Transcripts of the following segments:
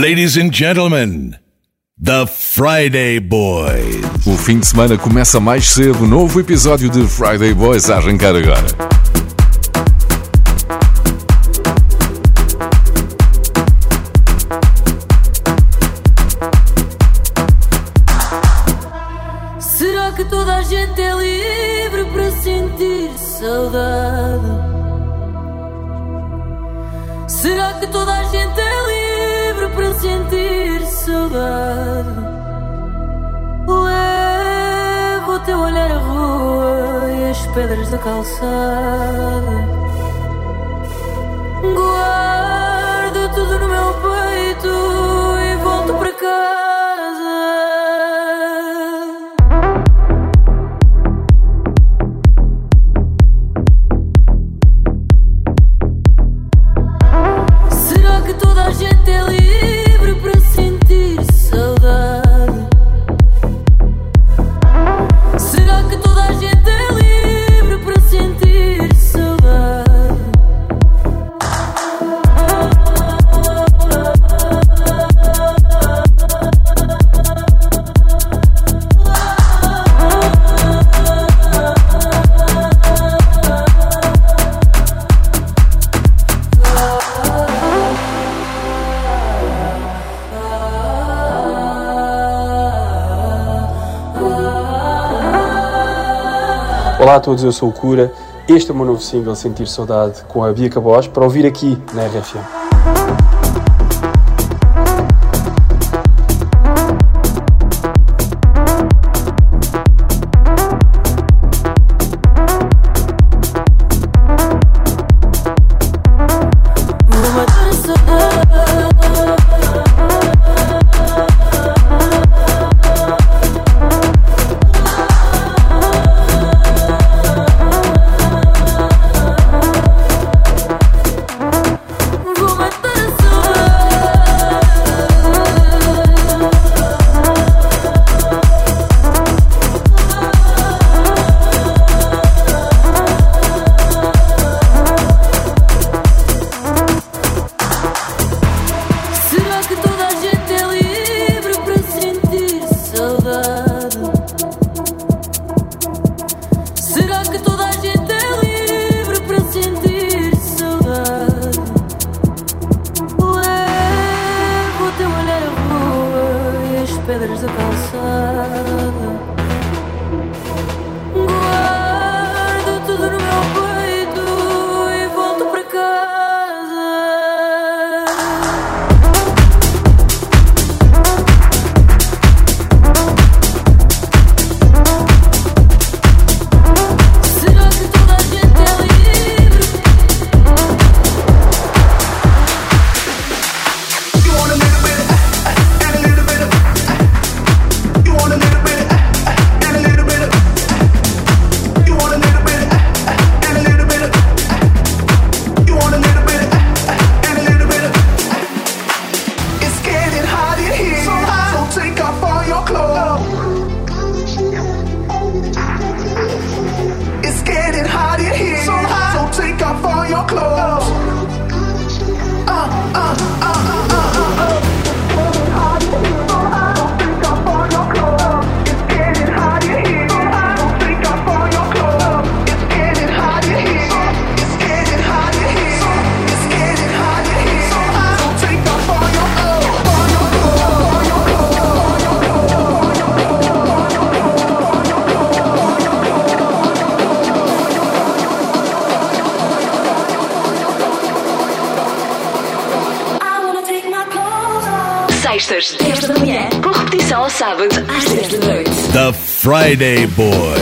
Ladies and gentlemen, The Friday Boys. O fim de semana começa mais cedo. Novo episódio de Friday Boys a arrancar agora. Será que toda a gente é livre para sentir saudade? Será que toda a gente é sentir saudade. Levo o teu olhar à rua e as pedras da calçada. Guardo tudo no meu peito e volto para cá. Olá a todos, eu sou o Cura. Este é o meu novo single, Sentir Saudade, com a Bia Cabos, para ouvir aqui na RFM. The Friday Boy.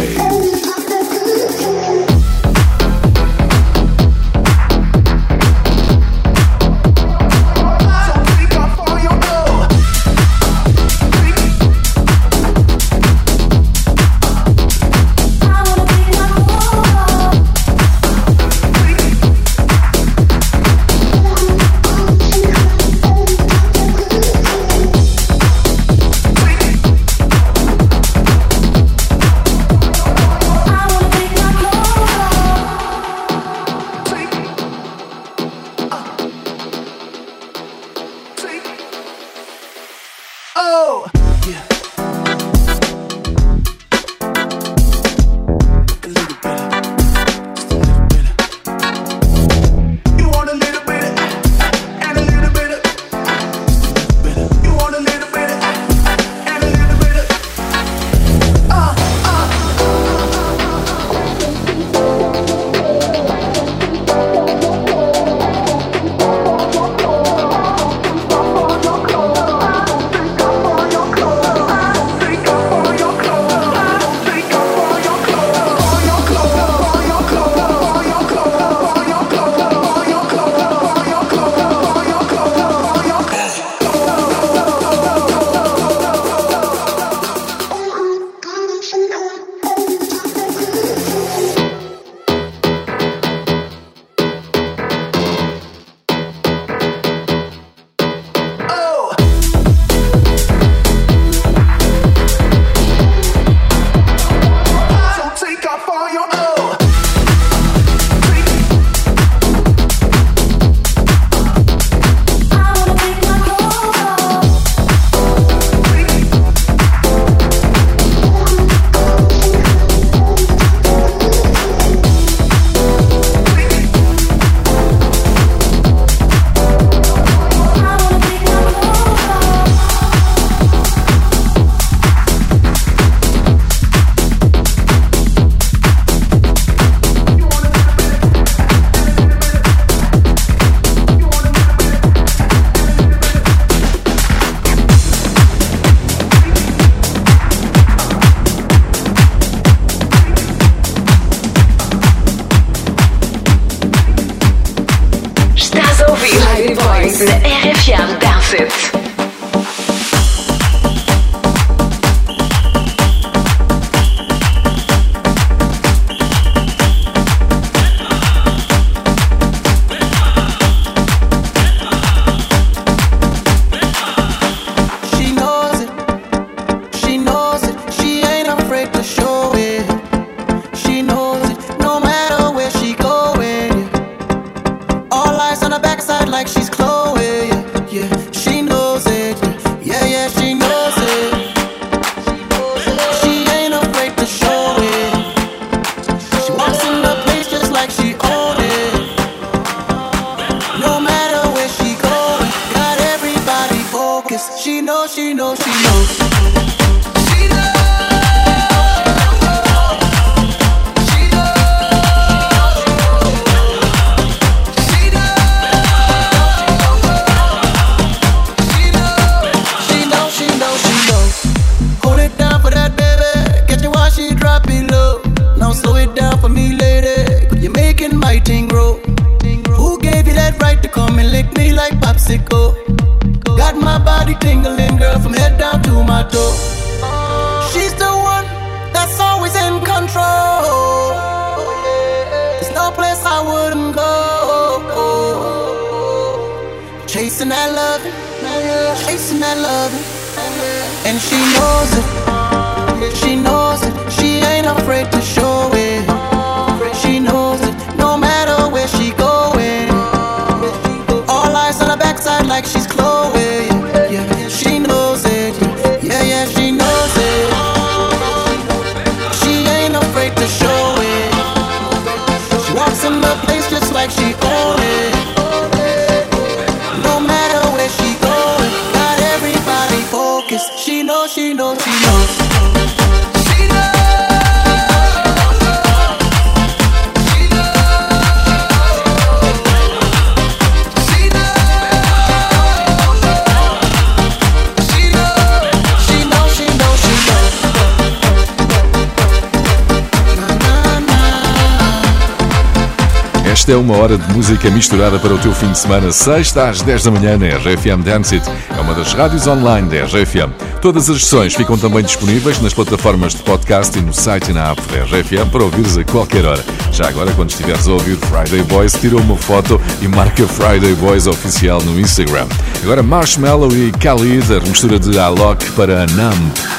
Le RFM Tarset. Esta é uma hora de música misturada para o teu fim de semana, sexta às 10 da manhã na RFM Dance It. É uma das rádios online da RFM. Todas as sessões ficam também disponíveis nas plataformas de podcast e no site e na app da RFM para ouvires a qualquer hora. Já agora, quando estiveres a ouvir Friday Boys, tira uma foto e marca Friday Boys oficial no Instagram. Agora Marshmallow e Khalid, a mistura de Alok para Numb.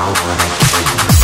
I wanna kill.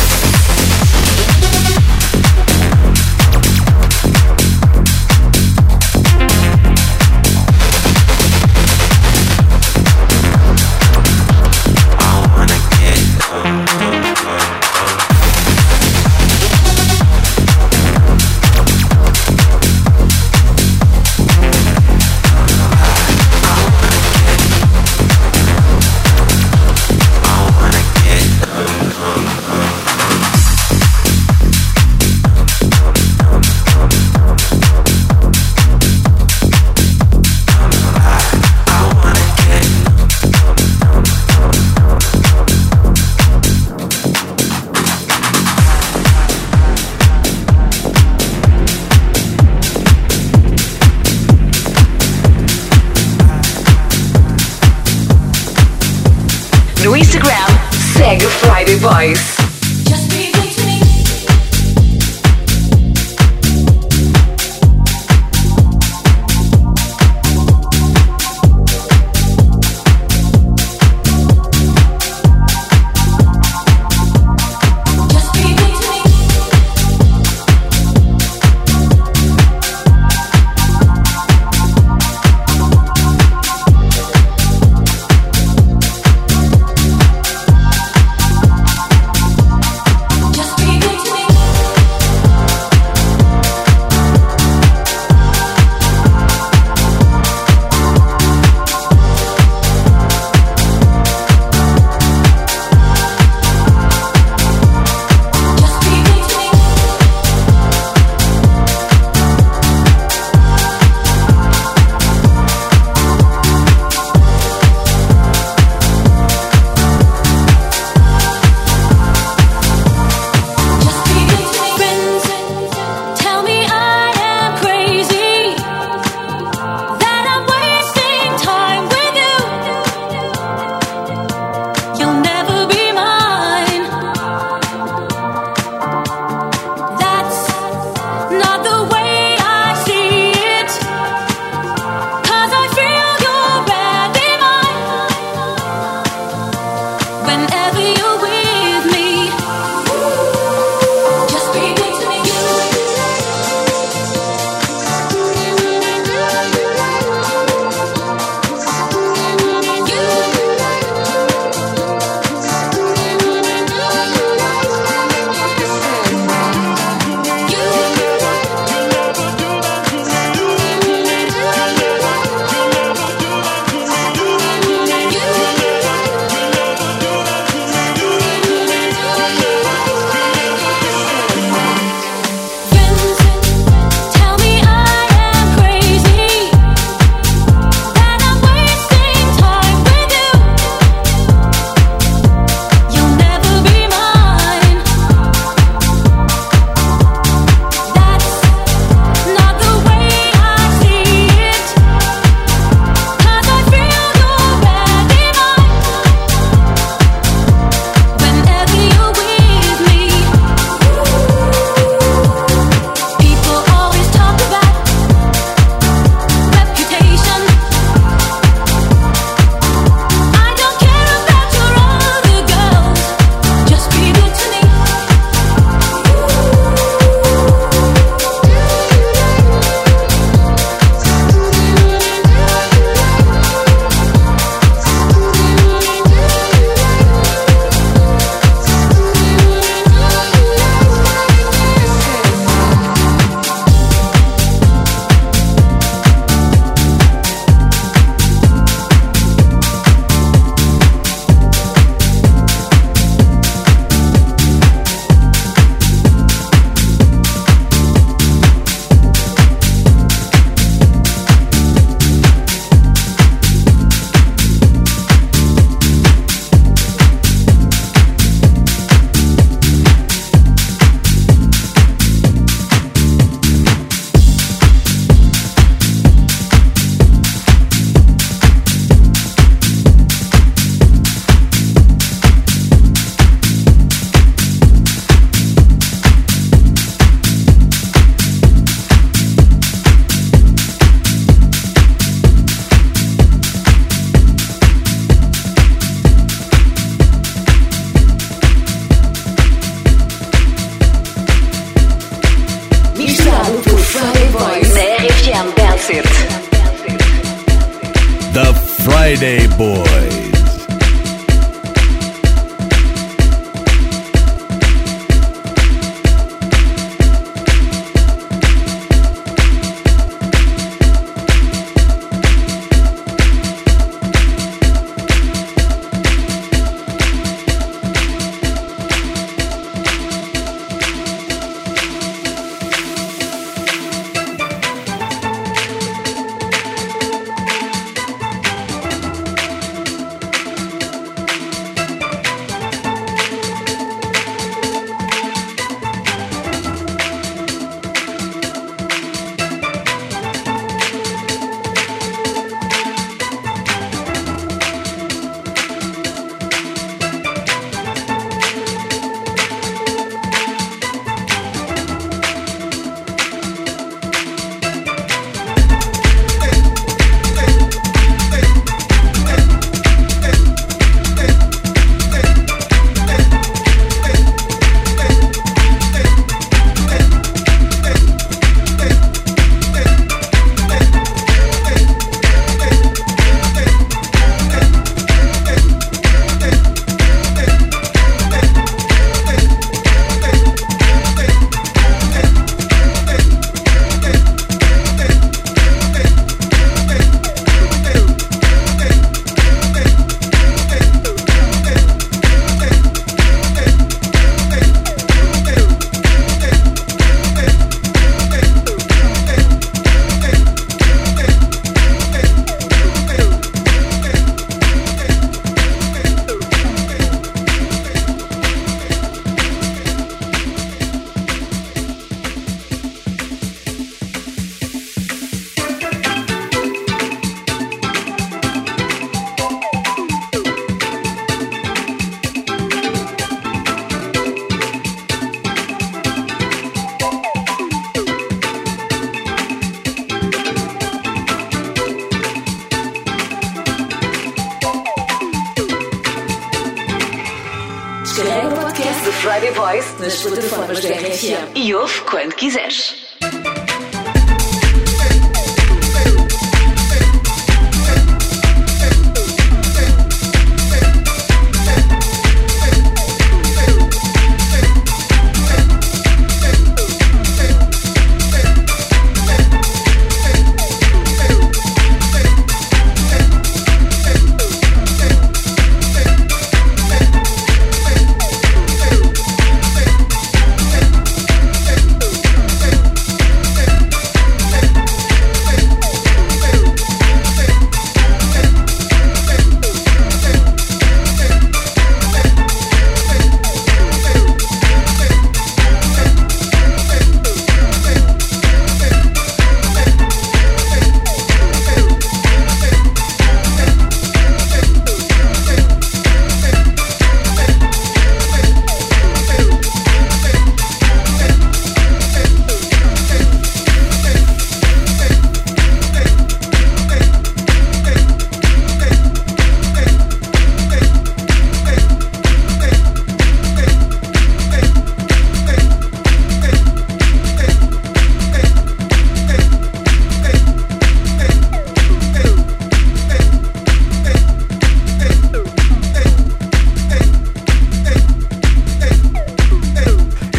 Friday Boy.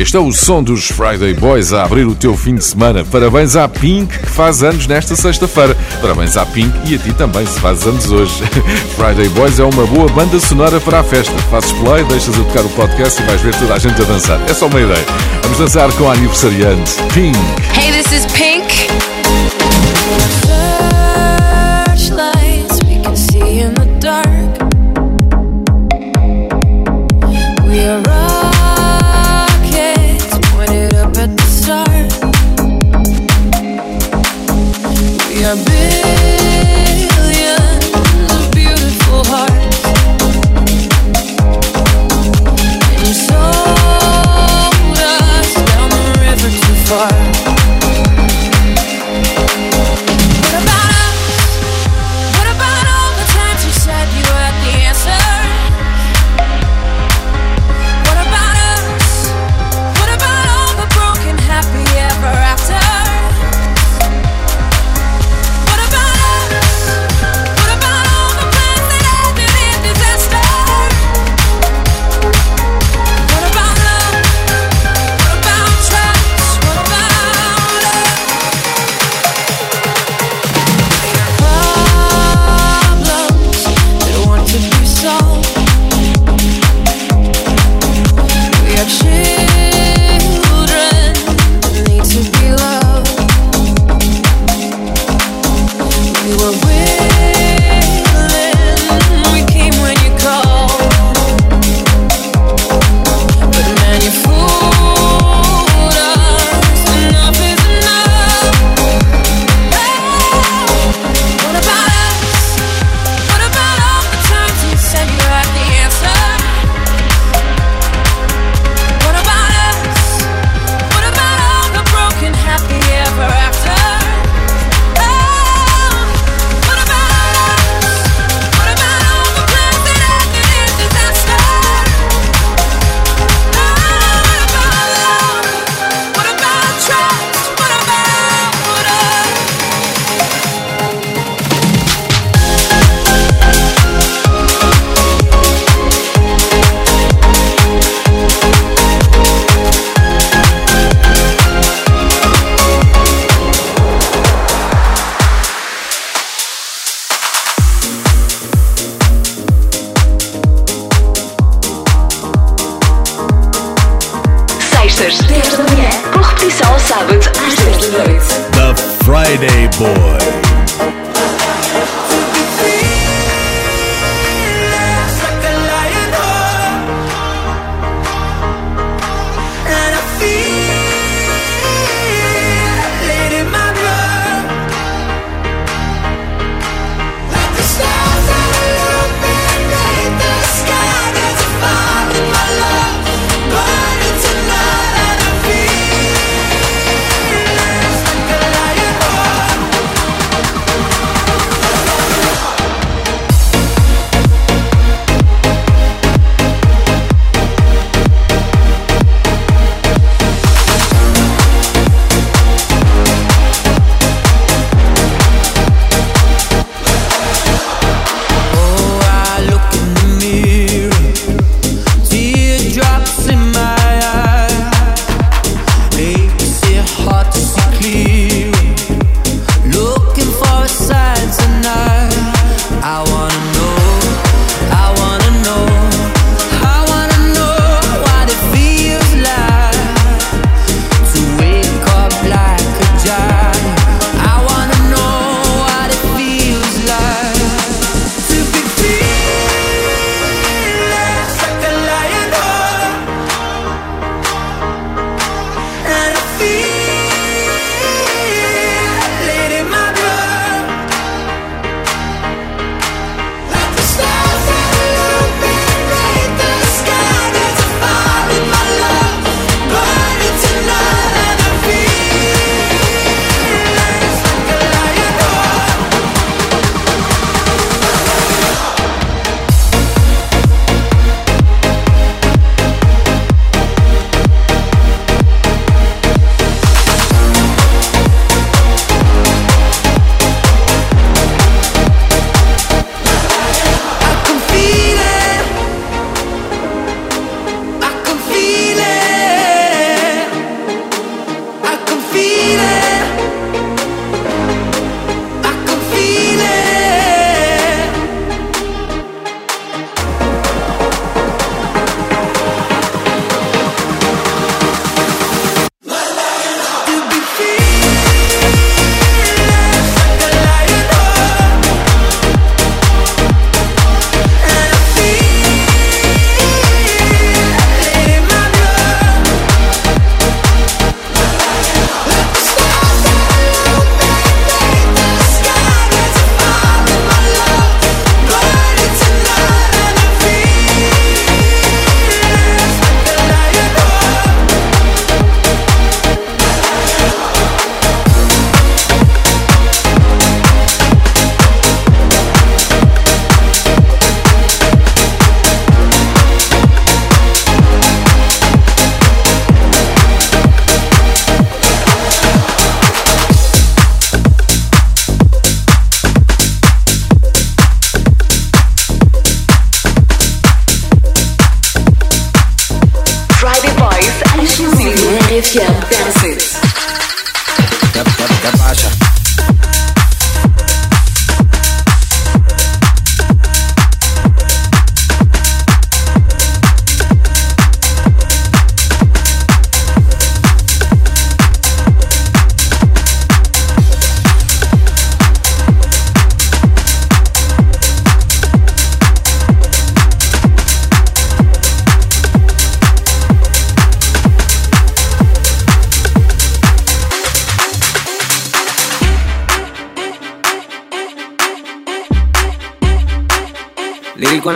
está o som dos Friday Boys a abrir o teu fim de semana. Parabéns à Pink, que faz anos nesta sexta-feira. Parabéns à Pink e a ti também, se faz anos hoje. Friday Boys é uma boa banda sonora para a festa. Fazes play, deixas a tocar o podcast e vais ver toda a gente a dançar. É só uma ideia. Vamos dançar com a aniversariante Pink. Hey, this is Pink.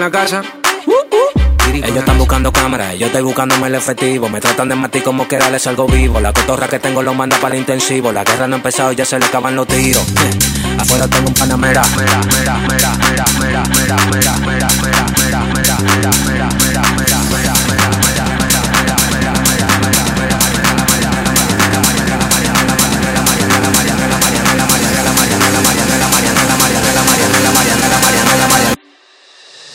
En la casa. Ellos están buscando cámaras, yo estoy buscándome el efectivo. Me tratan de matar como que les algo vivo. La cotorra que tengo lo manda para el intensivo. La guerra no ha empezado, ya se le acaban los tiros. Afuera tengo un panamera. Mera, mera, mera, mera, mera, mera, mera, mera, mera, mera, mera, mera, mera, mera, mera,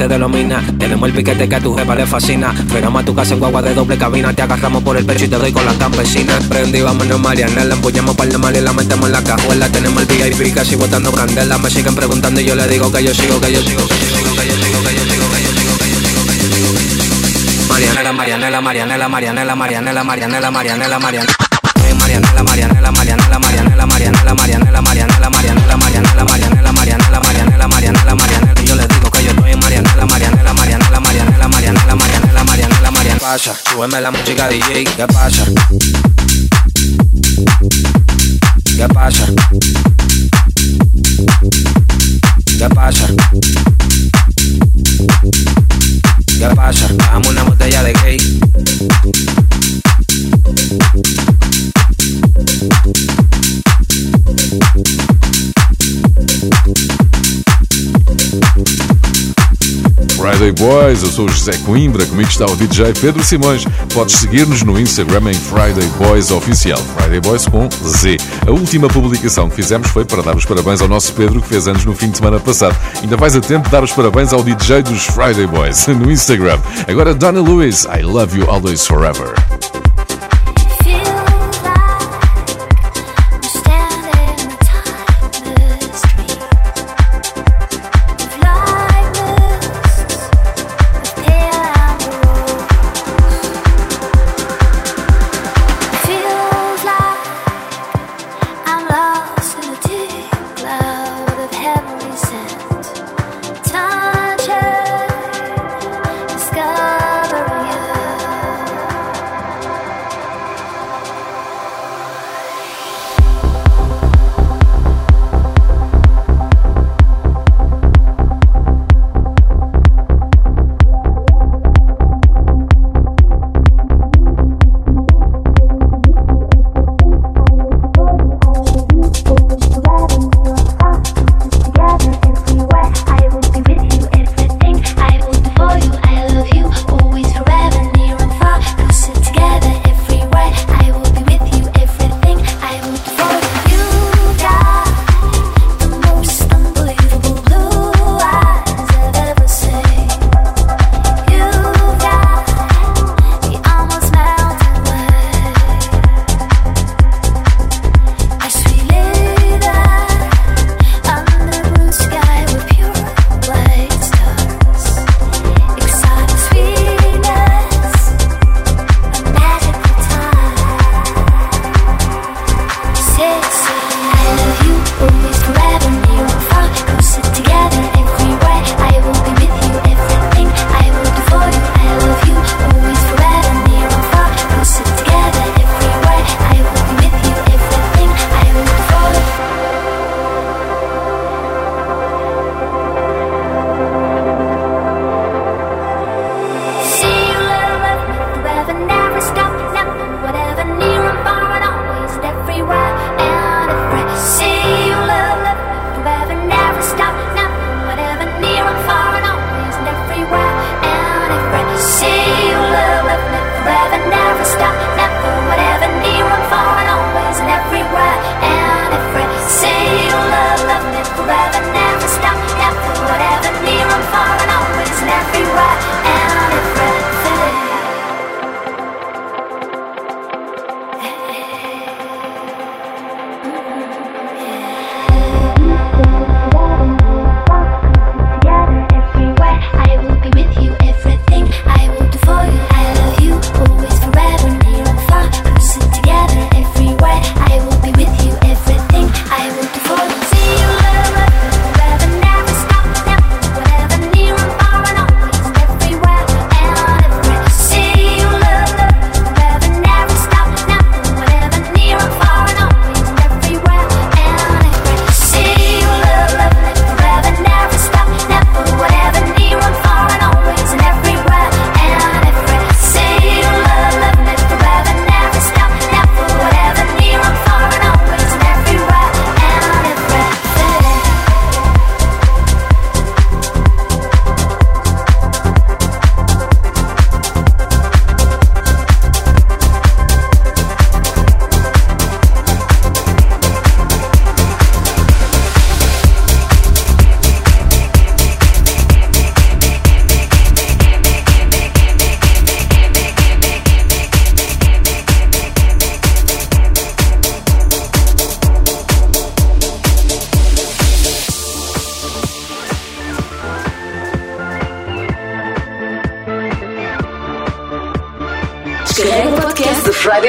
para con la gente de los minas. Tenemos el piquete que a tu jefa le fascina. Frenamos a tu casa en guagua de doble cabina. Te agarramos por el pecho y te doy con la campesina. Prendí, vámonos, Mariana. La empuñamos par de mal y la metemos en la cajuela. Tenemos el VIP casi botando candela. Me siguen preguntando y yo le digo que yo sigo, que yo sigo, que yo sigo, que yo sigo, que yo sigo, que yo sigo, que yo sigo, que yo sigo, Marianela, Marianela, Marianela, Marianela, Marianela, Marianela, Marianela. Marianela, Marianela, Marianela, Marianela, Marianela, Marianela, Marianela, Marianela, Marianela, Marianela, Marianela, Marianela, Pasa, súbeme la música DJ, ¿qué pasa? ¿Qué pasa? ¿Qué pasa? ¿Qué pasa? Dame Friday Boys, eu sou o José Coimbra, comigo está o DJ Pedro Simões. Podes seguir-nos no Instagram em Friday Boys Oficial, Friday Boys com Z. A última publicação que fizemos foi para dar os parabéns ao nosso Pedro, que fez anos no fim de semana passado. Ainda vais a tempo de dar os parabéns ao DJ dos Friday Boys no Instagram. Agora, Donna Lewis, I Love You Always Forever.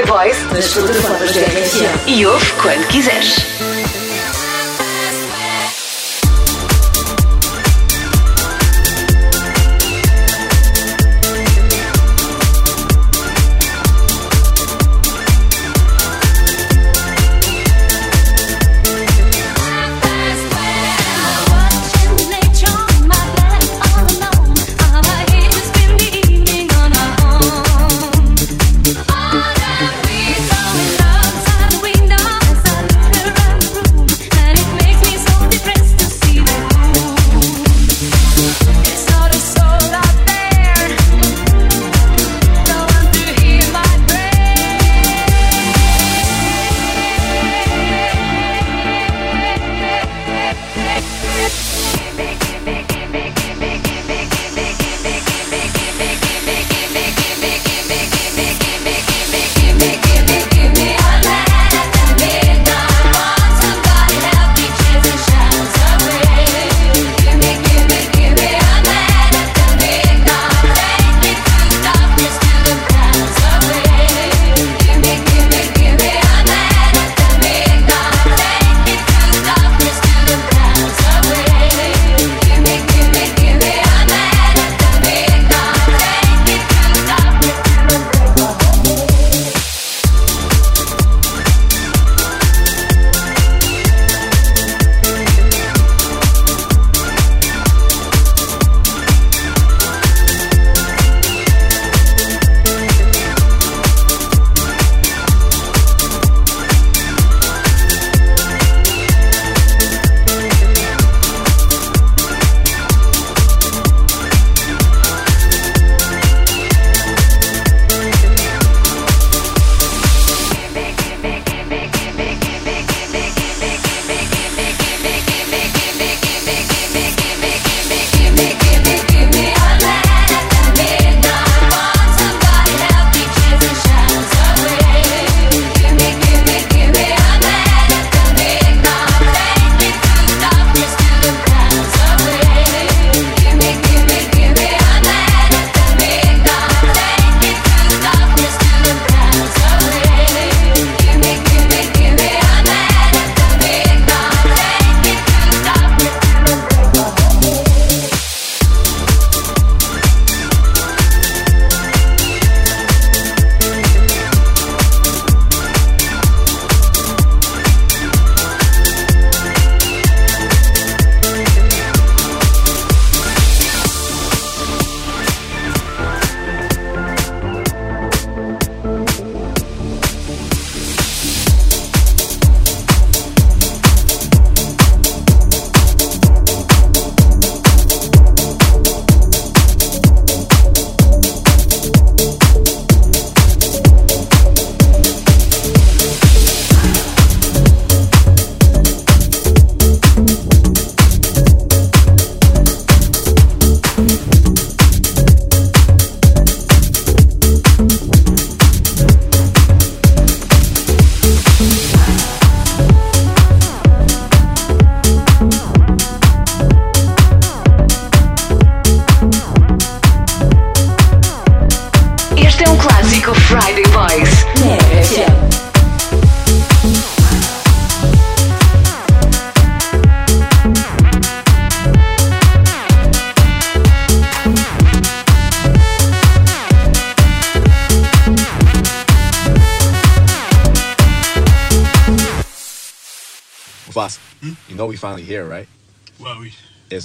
Playboys nas plataformas da RFM. E ouve quando quiseres.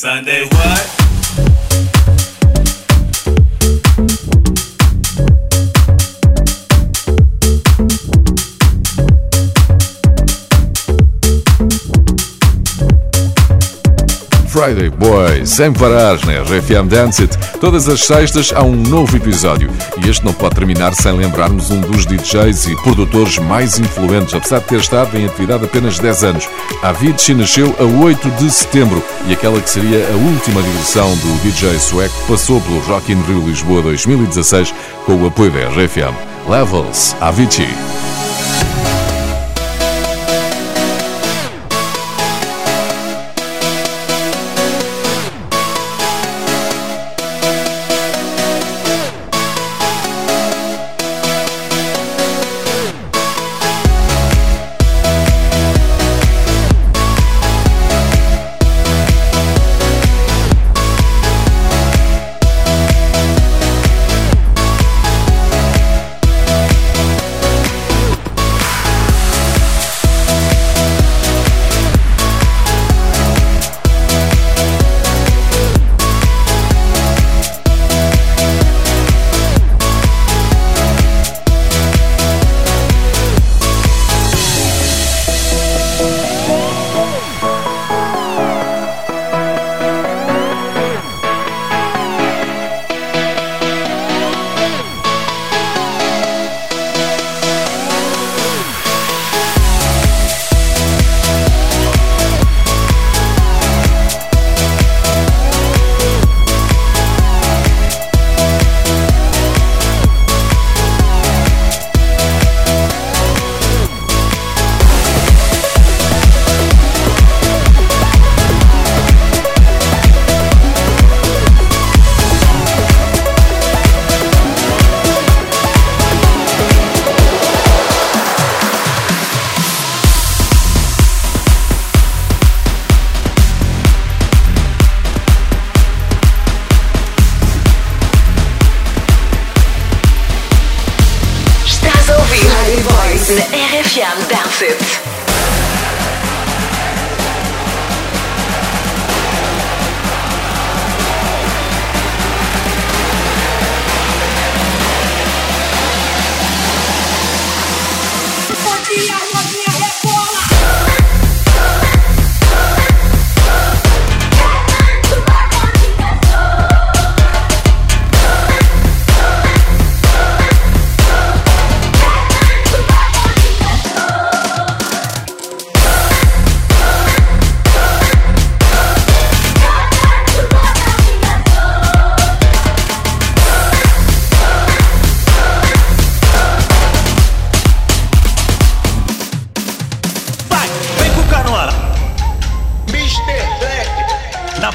Sunday, Friday Boy, sem parar na RFM Dance It. Todas as sextas há um novo episódio e este não pode terminar sem lembrarmos um dos DJs e produtores mais influentes, apesar de ter estado em atividade apenas 10 anos. A Avicii nasceu a 8 de setembro e aquela que seria a última digressão do DJ sueco passou pelo Rock in Rio Lisboa 2016 com o apoio da RFM. Levels, Avicii.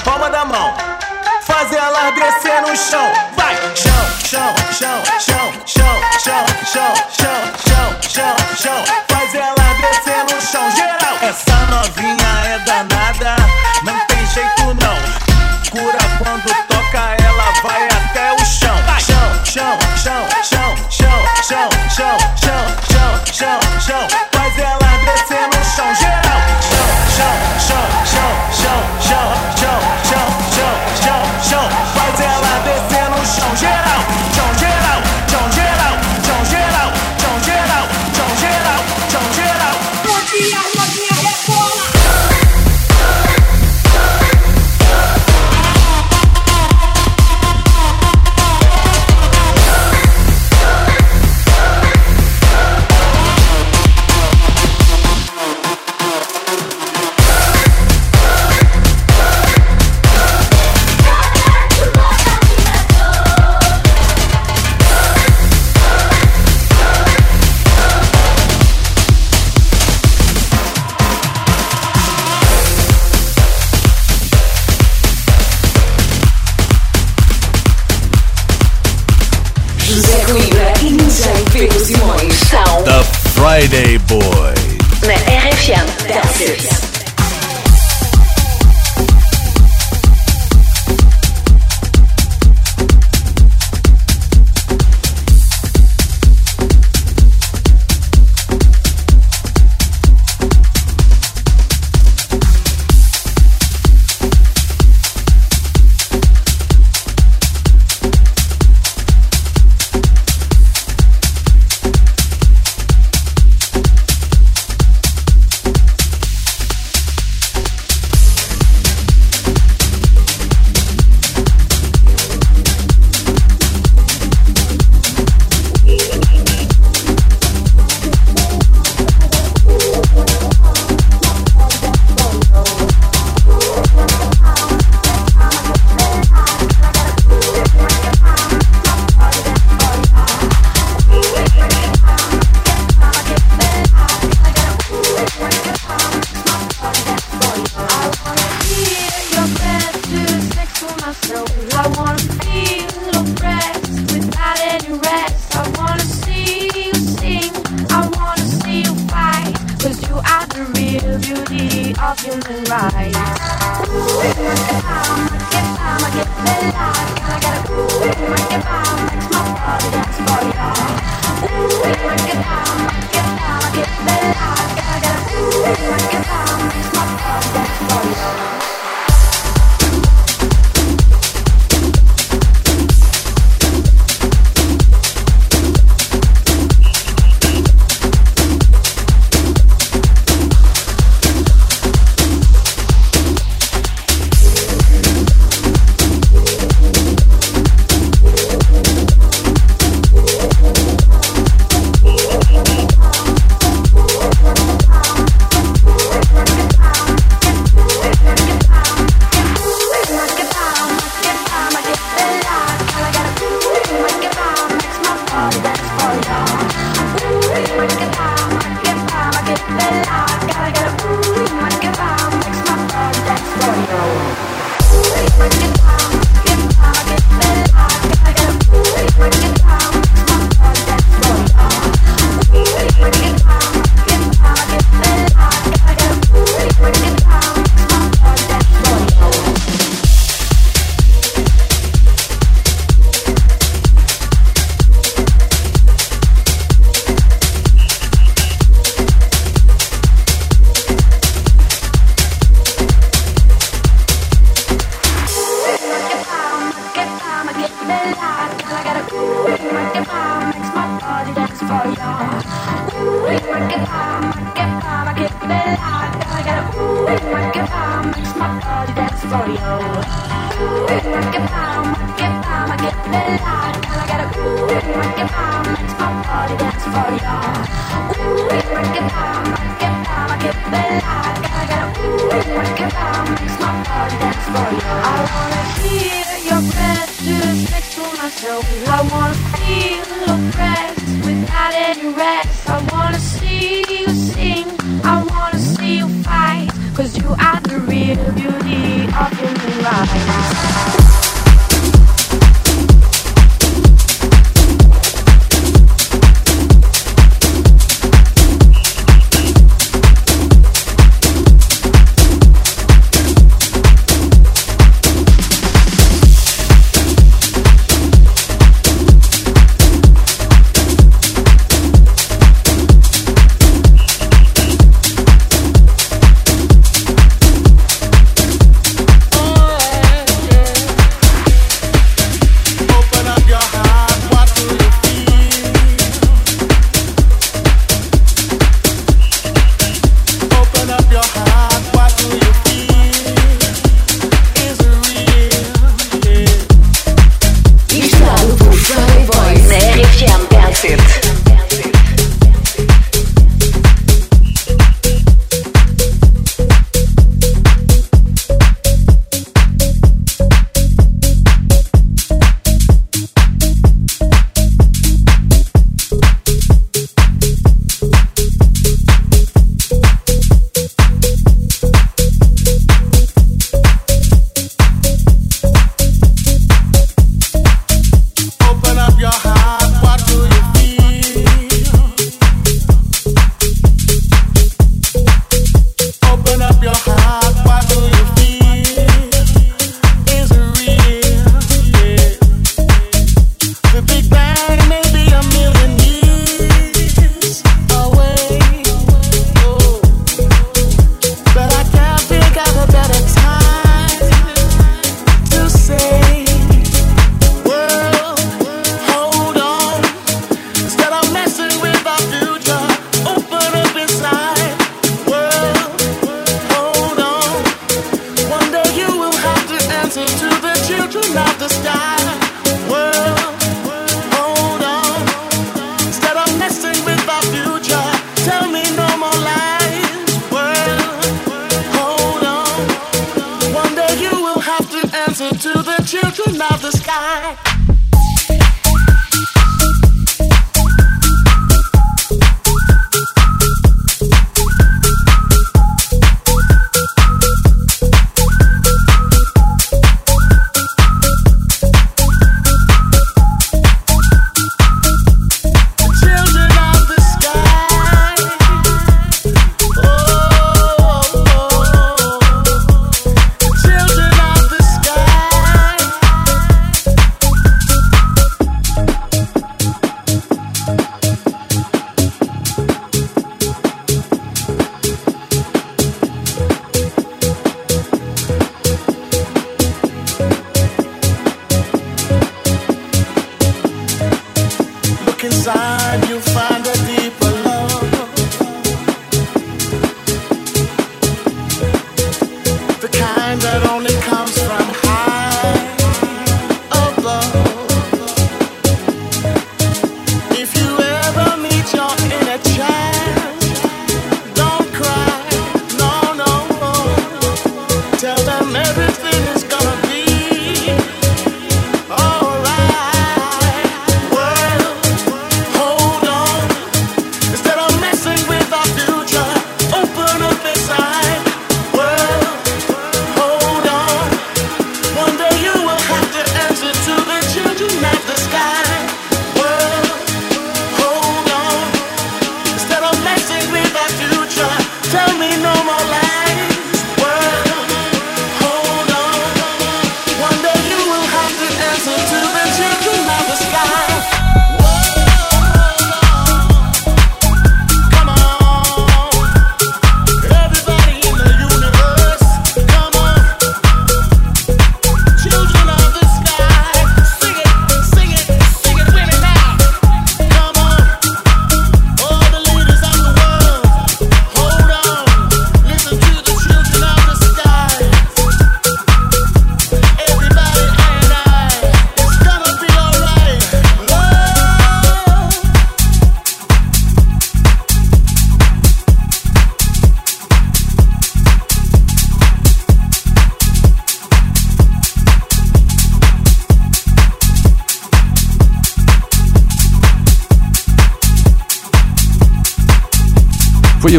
palma da mão. Fazer a lar descer no chão. Vai! Chão, chão, chão, chão, chão, chão, chão. Friday Boy.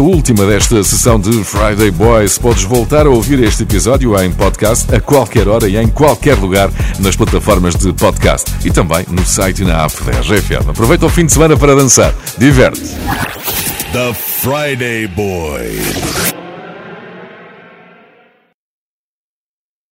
última desta sessão de Friday Boys. Podes voltar a ouvir este episódio em podcast a qualquer hora e em qualquer lugar nas plataformas de podcast e também no site e na app da RGFM. Aproveita o fim de semana para dançar. Diverte. The Friday Boys.